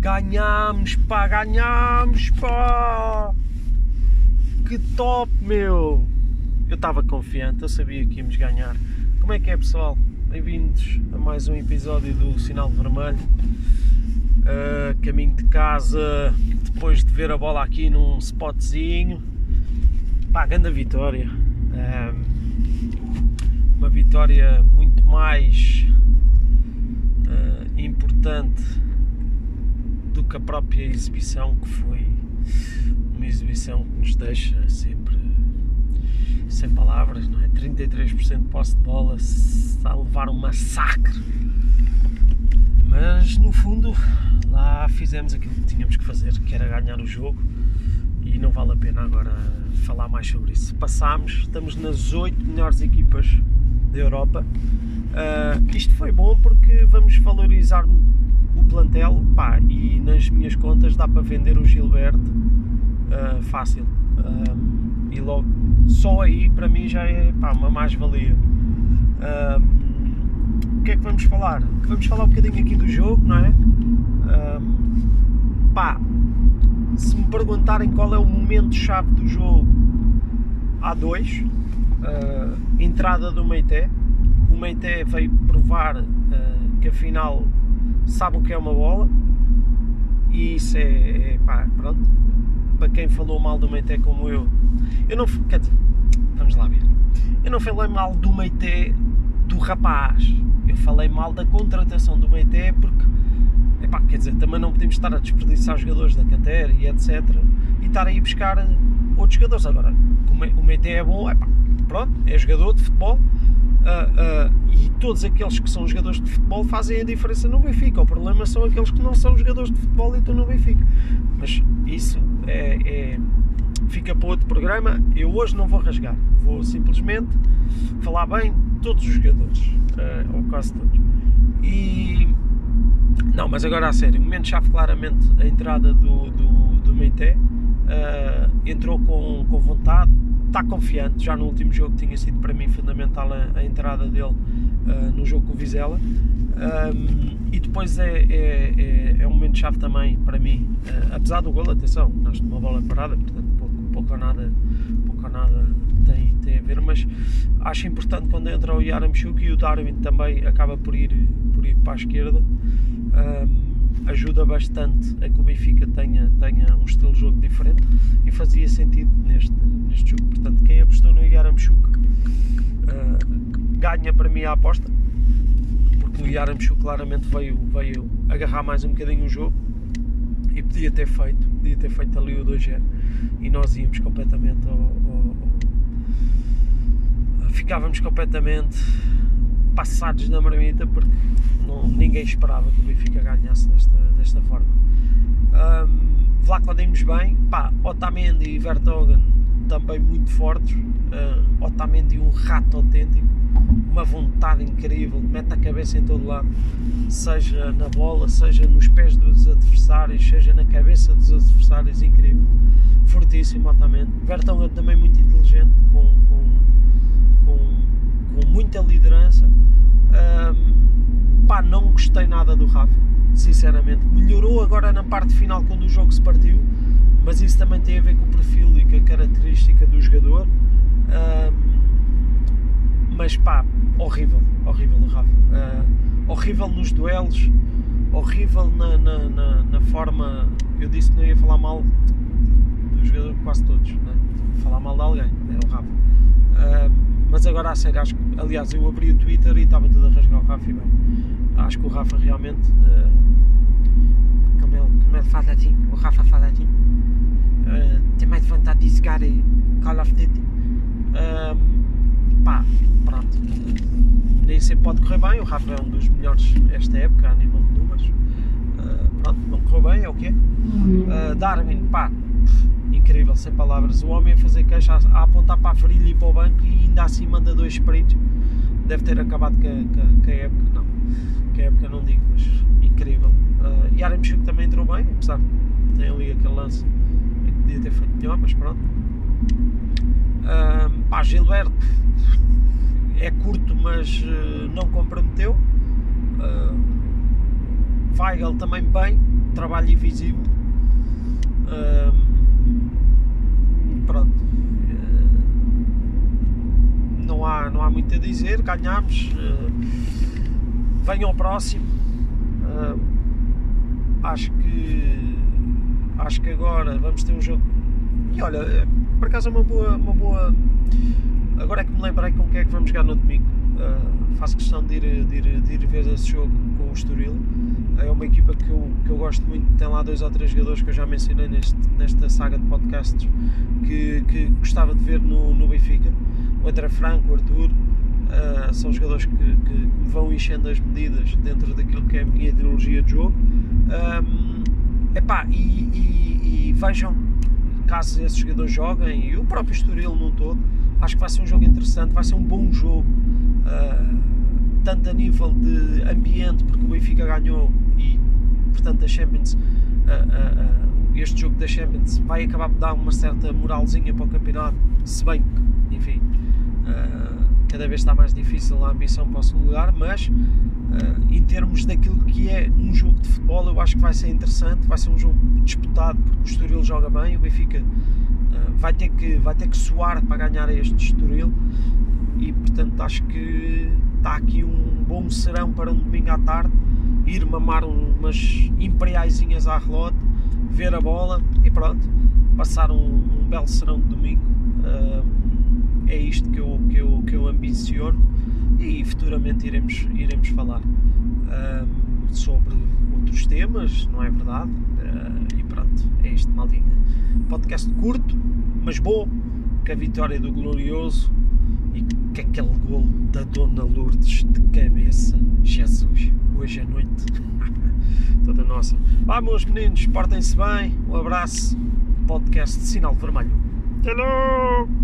Ganhámos, pá, ganhámos, pá! Que top, meu! Eu estava confiante, eu sabia que íamos ganhar. Como é que é, pessoal? Bem-vindos a mais um episódio do Sinal Vermelho. Uh, caminho de casa, depois de ver a bola aqui num spotzinho. Pá, grande vitória. Uh, uma vitória muito mais uh, importante que a própria exibição, que foi uma exibição que nos deixa sempre sem palavras, não é? 33% de posse de bola a levar um massacre. Mas no fundo lá fizemos aquilo que tínhamos que fazer, que era ganhar o jogo e não vale a pena agora falar mais sobre isso. Passámos, estamos nas 8 melhores equipas da Europa. Uh, isto foi bom porque vamos valorizar o plantel pá, e nas minhas contas dá para vender o Gilberto uh, fácil. Uh, e logo só aí para mim já é pá, uma mais-valia. o que é que vamos falar? Vamos falar um bocadinho aqui do jogo, não é? pá, se me perguntarem qual é o momento-chave do jogo, há dois. entrada do Meité. O Meité veio provar que afinal sabe o que é uma bola e isso é, é pá, pronto. Para quem falou mal do Meité como eu, eu não. Quer dizer, vamos lá ver. Eu não falei mal do Meité do rapaz. Eu falei mal da contratação do Meité porque, epá, quer dizer, também não podemos estar a desperdiçar jogadores da cantera e etc. E estar aí buscar outros jogadores. Agora, o Meité é bom, epá, pronto, é jogador de futebol Uh, e todos aqueles que são jogadores de futebol fazem a diferença no Benfica. O problema são aqueles que não são jogadores de futebol e estão no Benfica. Mas isso é, é, fica para outro programa. Eu hoje não vou rasgar, vou simplesmente falar bem todos os jogadores, uh, ou quase todos. E não, mas agora a sério, o momento-chave claramente a entrada do, do, do Meité. Uh, entrou com, com vontade, está confiante. Já no último jogo tinha sido para mim fundamental a, a entrada dele uh, no jogo com o Vizela. Um, e depois é, é, é, é um momento-chave também para mim, uh, apesar do gol, atenção, nós uma bola parada, portanto pouco, pouco ou nada, pouco ou nada tem, tem a ver, mas acho importante quando entra o Yaramchuk e o Darwin também acaba por ir, por ir para a esquerda. Um, ajuda bastante a que o Benfica tenha, tenha um estilo de jogo diferente e fazia sentido neste, neste jogo. Portanto, quem apostou no Yaramchuk uh, ganha para mim a aposta, porque o Yaramchuk claramente veio, veio agarrar mais um bocadinho o jogo e podia ter feito, podia ter feito ali o 2-0 e nós íamos completamente ao, ao, ao, ficávamos completamente passados na marmita porque não, ninguém esperava que o Benfica ganhasse desta, desta forma. Um, Dimos bem, pá, Otamendi e Vertogen também muito fortes. Uh, Otamendi um rato autêntico, uma vontade incrível, mete a cabeça em todo lado, seja na bola, seja nos pés dos adversários, seja na cabeça dos adversários, incrível. Fortíssimo Otamendi. Vertonghen também muito inteligente, com, com, com, com muita liderança. Um, pá, não gostei nada do Rafa, sinceramente. Melhorou agora na parte final quando o jogo se partiu, mas isso também tem a ver com o perfil e com a característica do jogador. Um, mas pá, horrível, horrível o Rafa. Uh, horrível nos duelos, horrível na, na, na, na, forma. Eu disse que não ia falar mal do jogador quase todos, né? falar mal de alguém, era o Rafa. Uh, mas agora a sério, acho que, aliás, eu abri o Twitter e estava tudo a rasgar o Rafa e bem. Acho que o Rafa realmente. Uh, como, ele, como ele fala assim, o Rafa fala assim, uh, tem mais vontade de jogar Call of Duty. Uh, pá, pronto. Nem sempre pode correr bem, o Rafa é um dos melhores esta época a nível de números. Uh, pronto, não correu bem, é o quê? Uh, Darwin, pá, incrível, sem palavras. O homem a fazer queixa, a, apontar para a virilha e para o banco e ainda assim manda dois sprints. Deve ter acabado com a, época, não. Com a época não digo, mas incrível. Uh, e Aramchuk também entrou bem, apesar de ter ali aquele lance que podia ter feito melhor, mas pronto. Uh, pá, Gilberto é curto, mas uh, não comprometeu. Uh, Weigel também bem, trabalho invisível. Pronto. Uh, não, há, não há muito a dizer, ganhámos. Uh, venham ao próximo. Uh, acho que acho que agora vamos ter um jogo. E olha, por acaso é uma boa, uma boa. Agora é que me lembrei com quem é que vamos jogar no domingo. Uh, faço questão de ir, de, ir, de ir ver esse jogo com o Estoril. É uma equipa que eu, que eu gosto muito, tem lá dois ou três jogadores que eu já mencionei neste, nesta saga de podcasts que, que gostava de ver no, no Benfica. O André Franco, o Arthur, uh, são jogadores que, que, me vão enchendo as medidas dentro daquilo que é a minha ideologia de jogo. Um, epá, e, e, e vejam, caso esses jogadores joguem, e o próprio Estoril num todo, acho que vai ser um jogo interessante, vai ser um bom jogo. Uh, tanto a nível de ambiente, porque o Benfica ganhou e, portanto, a Champions, uh, uh, este jogo da Champions vai acabar por dar uma certa moralzinha para o campeonato, se bem que, enfim, cada vez está mais difícil a ambição para o segundo lugar, mas em termos daquilo que é um jogo de futebol, eu acho que vai ser interessante, vai ser um jogo disputado, porque o Estoril joga bem, o Benfica vai ter que, vai ter que suar para ganhar este Estoril. E portanto acho que está aqui um bom serão para um domingo à tarde, ir mamar umas imperiaisinhas à relote, ver a bola e pronto, passar um, um belo serão de domingo. É isto que eu, que, eu, que eu ambiciono e futuramente iremos, iremos falar uh, sobre outros temas, não é verdade? Uh, e pronto, é isto, maldinha. Podcast curto, mas bom, que a vitória do Glorioso e que aquele gol da Dona Lourdes de cabeça, Jesus, hoje à noite, toda nossa. Vá, meus meninos, portem-se bem, um abraço, podcast Sinal Vermelho. Hello!